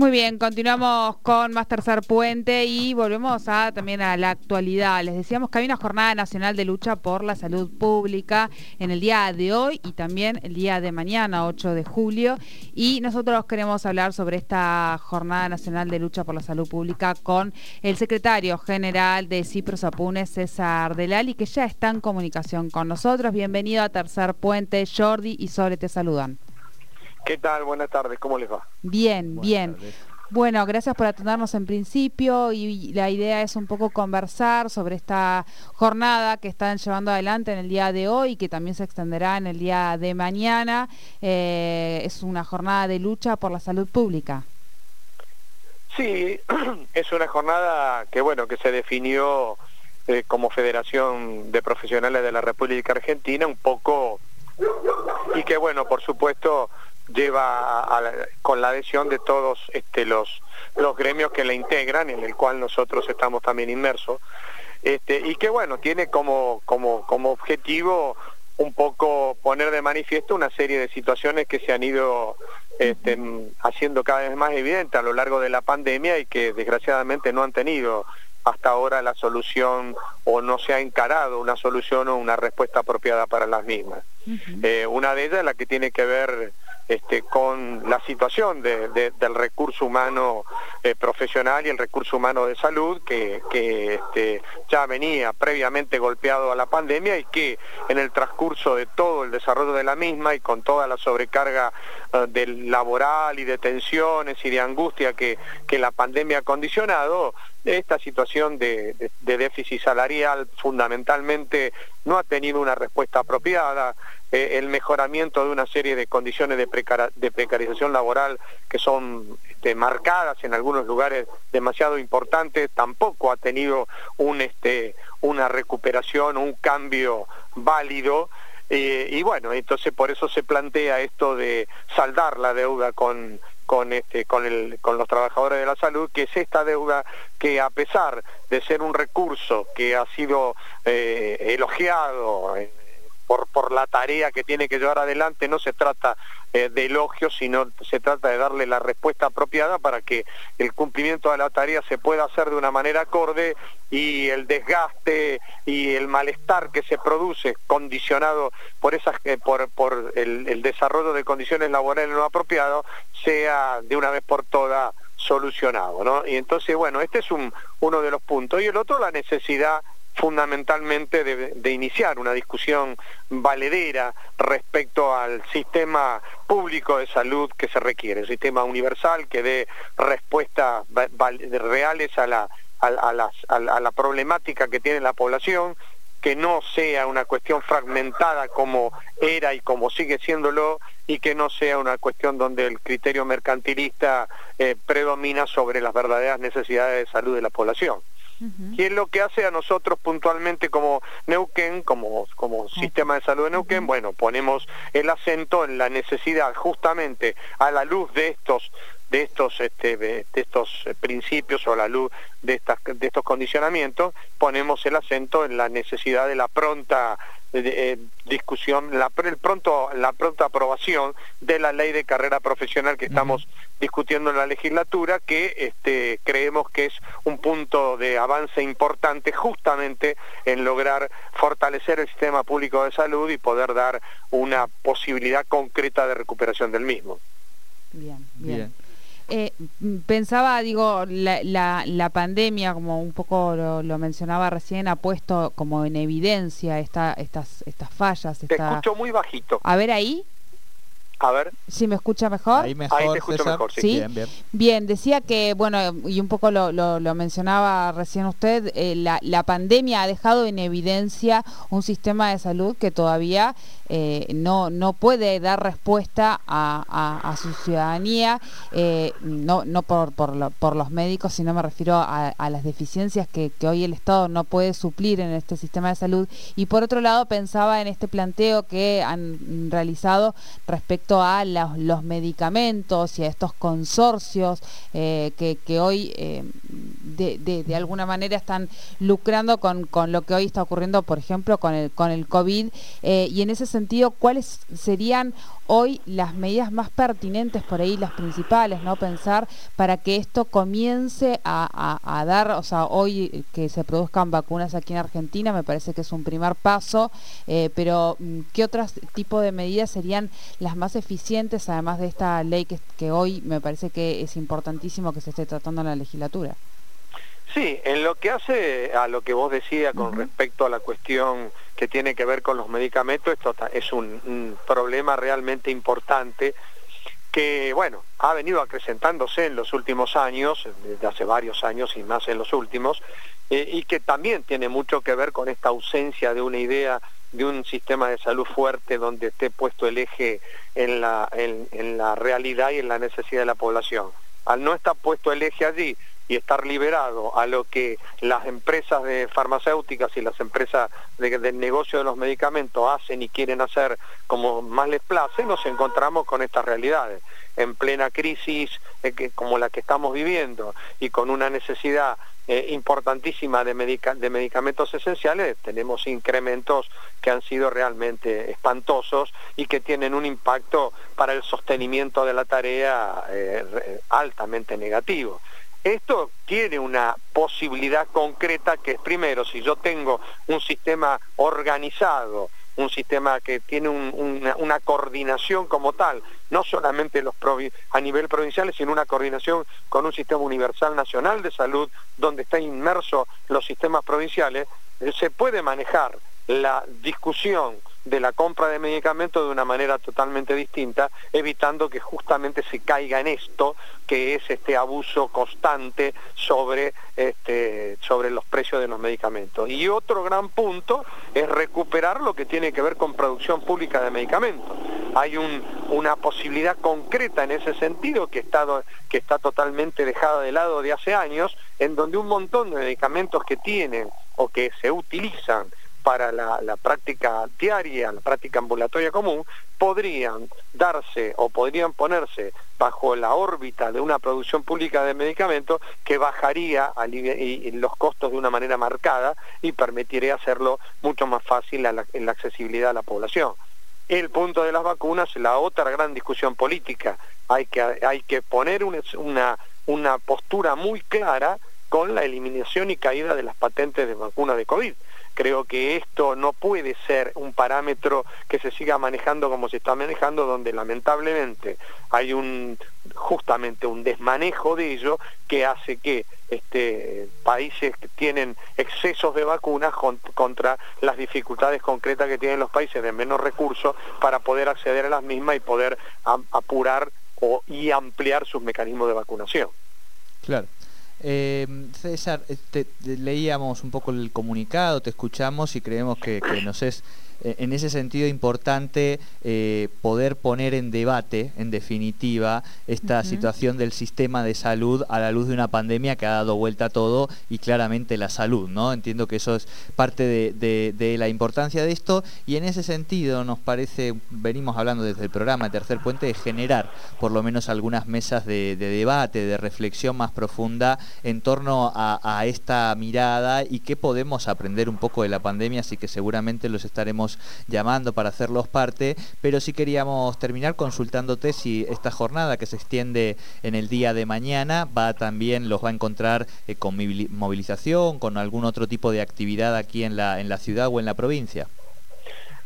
Muy bien, continuamos con más tercer puente y volvemos también a la actualidad. Les decíamos que hay una jornada nacional de lucha por la salud pública en el día de hoy y también el día de mañana, 8 de julio. Y nosotros queremos hablar sobre esta jornada nacional de lucha por la salud pública con el secretario general de Cipros Apunes, César Delali, que ya está en comunicación con nosotros. Bienvenido a Tercer Puente. Jordi y Sole te saludan. ¿Qué tal? Buenas tardes, ¿cómo les va? Bien, bien. Bueno, gracias por atendernos en principio y la idea es un poco conversar sobre esta jornada que están llevando adelante en el día de hoy y que también se extenderá en el día de mañana. Eh, es una jornada de lucha por la salud pública. Sí, es una jornada que bueno que se definió eh, como Federación de Profesionales de la República Argentina un poco y que bueno por supuesto lleva con la adhesión de todos este, los, los gremios que la integran, en el cual nosotros estamos también inmersos, este, y que bueno, tiene como, como, como objetivo un poco poner de manifiesto una serie de situaciones que se han ido este, haciendo cada vez más evidentes a lo largo de la pandemia y que desgraciadamente no han tenido hasta ahora la solución o no se ha encarado una solución o una respuesta apropiada para las mismas. Eh, una de ellas es la que tiene que ver este, con la situación del recurso humano eh, profesional y el recurso humano de salud que, este, ya venía previamente golpeado a la pandemia y que en el transcurso de todo el desarrollo de la misma y con toda la sobrecarga del laboral y de tensiones y de angustia que, la pandemia ha condicionado, esta situación de, déficit salarial fundamentalmente no ha tenido una respuesta apropiada, eh, el mejoramiento de una serie de condiciones de, precarización laboral que son este, marcadas en algunos lugares demasiado importantes, tampoco ha tenido un, este, una recuperación, un cambio válido. Eh, y bueno, entonces por eso se plantea esto de saldar la deuda con, con, este, con, el, con los trabajadores de la salud, que es esta deuda que a pesar de ser un recurso que ha sido eh, elogiado por, por la tarea que tiene que llevar adelante, no se trata eh, de elogios, sino se trata de darle la respuesta apropiada para que el cumplimiento de la tarea se pueda hacer de una manera acorde y el desgaste y el malestar que se produce condicionado por esas eh, por, por el, desarrollo de condiciones laborales no apropiadas sea de una vez por todas solucionado, ¿no? Y entonces, bueno, este es un, uno de los puntos. Y el otro, la necesidad fundamentalmente de, iniciar una discusión valedera respecto al sistema público de salud que se requiere, un sistema universal que dé respuestas reales a la, a la problemática que tiene la población, que no sea una cuestión fragmentada como era y como sigue siéndolo y que no sea una cuestión donde el criterio mercantilista eh, predomina sobre las verdaderas necesidades de salud de la población. ¿Qué es lo que hace a nosotros puntualmente como Neuquén, como, como sistema de salud de Neuquén? Bueno, ponemos el acento en la necesidad justamente a la luz de estos de estos este, de estos principios o a la luz de estas de estos condicionamientos ponemos el acento en la necesidad de la pronta eh, discusión, la, el pronto, la pronta aprobación de la ley de carrera profesional que estamos discutiendo en la legislatura, que este, creemos que es un punto de avance importante justamente en lograr fortalecer el sistema público de salud y poder dar una posibilidad concreta de recuperación del mismo. bien. bien. Eh, pensaba, digo, la, la, pandemia, como un poco lo, mencionaba recién, ha puesto como en evidencia esta, estas, estas fallas. Te escucho muy bajito. A ver ahí. A ver. ¿Si me escucha mejor? Ahí, mejor, te escucho mejor, sí. Bien, bien. bien, decía que, bueno, y un poco lo, lo, mencionaba recién usted, eh, la, la, pandemia ha dejado en evidencia un sistema de salud que todavía eh, no, no puede dar respuesta a, a, su ciudadanía, eh, no, no por, por, por, los médicos, sino me refiero a, a las deficiencias que, que hoy el Estado no puede suplir en este sistema de salud. Y por otro lado, pensaba en este planteo que han realizado respecto a los, medicamentos y a estos consorcios eh, que, hoy eh, de, alguna manera están lucrando con, lo que hoy está ocurriendo, por ejemplo, con el, con el COVID. Eh, y en ese sentido, ¿cuáles serían hoy las medidas más pertinentes, por ahí las principales, ¿no? Pensar para que esto comience a, dar, o sea, hoy que se produzcan vacunas aquí en Argentina, me parece que es un primer paso, eh, pero mm, ¿qué otros tipo de medidas serían las más eficientes, además de esta ley que, que hoy me parece que es importantísimo que se esté tratando en la legislatura? Sí, en lo que hace a lo que vos decías con respecto a la cuestión que tiene que ver con los medicamentos, esto es un, problema realmente importante que, bueno, ha venido acrecentándose en los últimos años, desde hace varios años y más en los últimos, eh, y que también tiene mucho que ver con esta ausencia de una idea de un sistema de salud fuerte donde esté puesto el eje en la, en la realidad y en la necesidad de la población. Al no estar puesto el eje allí, y estar liberado a lo que las empresas de farmacéuticas y las empresas del negocio de los medicamentos hacen y quieren hacer como más les place, nos encontramos con estas realidades. En plena crisis eh, como la que estamos viviendo y con una necesidad eh, importantísima de, de, medicamentos esenciales, tenemos incrementos que han sido realmente espantosos y que tienen un impacto para el sostenimiento de la tarea eh, altamente negativo. Esto tiene una posibilidad concreta que es primero, si yo tengo un sistema organizado, un sistema que tiene una, coordinación como tal, no solamente los a nivel provincial, sino una coordinación con un sistema universal nacional de salud donde está inmerso los sistemas provinciales, se puede manejar la discusión de la compra de medicamentos de una manera totalmente distinta, evitando que justamente se caiga en esto, que es este abuso constante sobre, este, sobre los precios de los medicamentos. Y otro gran punto es recuperar lo que tiene que ver con producción pública de medicamentos. Hay una posibilidad concreta en ese sentido que que está totalmente dejada de lado de hace años, en donde un montón de medicamentos que tienen o que se utilizan para la, práctica diaria, la práctica ambulatoria común, podrían darse o podrían ponerse bajo la órbita de una producción pública de medicamentos que bajaría los costos de una manera marcada y permitiría hacerlo mucho más fácil en la accesibilidad a la población. El punto de las vacunas, la otra gran discusión política, hay que, hay que poner una, una postura muy clara con la eliminación y caída de las patentes de vacunas de COVID Creo que esto no puede ser un parámetro que se siga manejando como se está manejando, donde lamentablemente hay un justamente un desmanejo de ello que hace que este, países que tienen excesos de vacunas contra las dificultades concretas que tienen los países de menos recursos para poder acceder a las mismas y poder apurar o, y ampliar sus mecanismos de vacunación. Claro. Eh, César, leíamos un poco el comunicado, te escuchamos y creemos que, que nos es en ese sentido importante eh, poder poner en debate, en definitiva, esta situación del sistema de salud a la luz de una pandemia que ha dado vuelta a todo y claramente la salud, ¿no? Entiendo que eso es parte de, la importancia de esto y en ese sentido nos parece, venimos hablando desde el programa Tercer Puente, de generar por lo menos algunas mesas de, debate, de reflexión más profunda en torno a, a esta mirada y qué podemos aprender un poco de la pandemia, así que seguramente los estaremos llamando para hacerlos parte, pero sí queríamos terminar consultándote si esta jornada que se extiende en el día de mañana va también, los va a encontrar eh, con movilización, con algún otro tipo de actividad aquí en la, en la ciudad o en la provincia.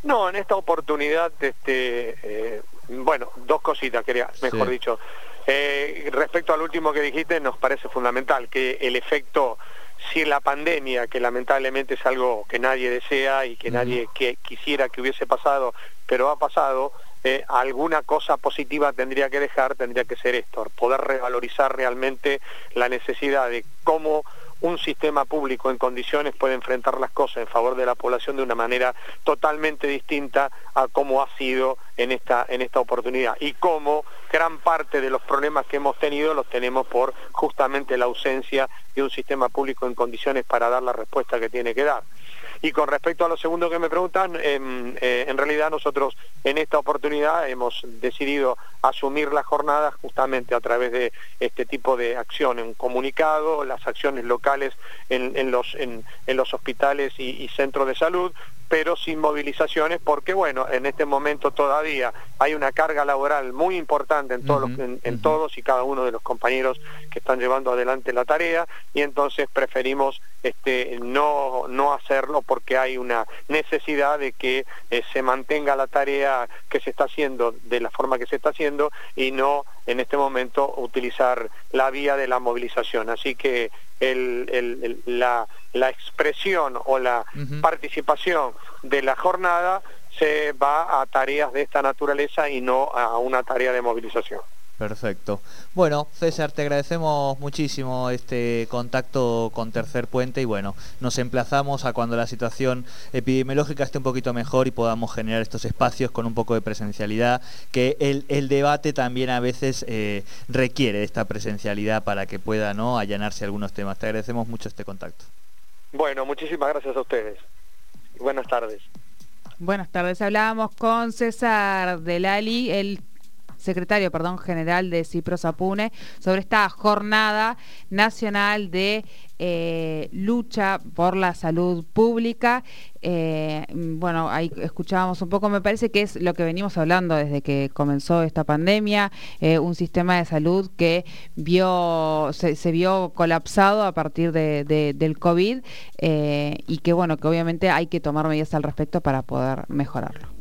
No, en esta oportunidad, este, eh, bueno, dos cositas, quería, mejor dicho. Eh, respecto al último que dijiste, nos parece fundamental que el efecto si la pandemia, que lamentablemente es algo que nadie desea y que nadie que quisiera que hubiese pasado, pero ha pasado, eh, alguna cosa positiva tendría que dejar, tendría que ser esto, poder revalorizar realmente la necesidad de cómo un sistema público en condiciones puede enfrentar las cosas en favor de la población de una manera totalmente distinta a cómo ha sido en esta, en esta oportunidad y cómo gran parte de los problemas que hemos tenido los tenemos por justamente la ausencia de un sistema público en condiciones para dar la respuesta que tiene que dar. Y con respecto a lo segundo que me preguntan, em, eh, en realidad nosotros en esta oportunidad hemos decidido asumir la jornada justamente a través de este tipo de acción, un comunicado, las acciones locales en, los, en, los hospitales y centros de salud, pero sin movilizaciones porque bueno, en este momento todavía hay una carga laboral muy importante en todos, en, todos y cada uno de los compañeros que están llevando adelante la tarea y entonces preferimos este, no, no hacerlo porque hay una necesidad de que eh, se mantenga la tarea que se está haciendo de la forma que se está haciendo y no en este momento utilizar la vía de la movilización. Así que la, expresión o la participación de la jornada se va a tareas de esta naturaleza y no a una tarea de movilización. Perfecto. Bueno, César, te agradecemos muchísimo este contacto con Tercer Puente y bueno, nos emplazamos a cuando la situación epidemiológica esté un poquito mejor y podamos generar estos espacios con un poco de presencialidad, que el, debate también a veces eh, requiere esta presencialidad para que pueda ¿no? allanarse algunos temas. Te agradecemos mucho este contacto. Bueno, muchísimas gracias a ustedes. Buenas tardes. Buenas tardes. Hablábamos con César Delali, el secretario perdón, general de Cipros Apune, sobre esta jornada nacional de eh, lucha por la salud pública. Eh, bueno, ahí escuchábamos un poco, me parece que es lo que venimos hablando desde que comenzó esta pandemia, eh, un sistema de salud que vio, se, vio colapsado a partir del COVID y que bueno, que obviamente hay que tomar medidas al respecto para poder mejorarlo.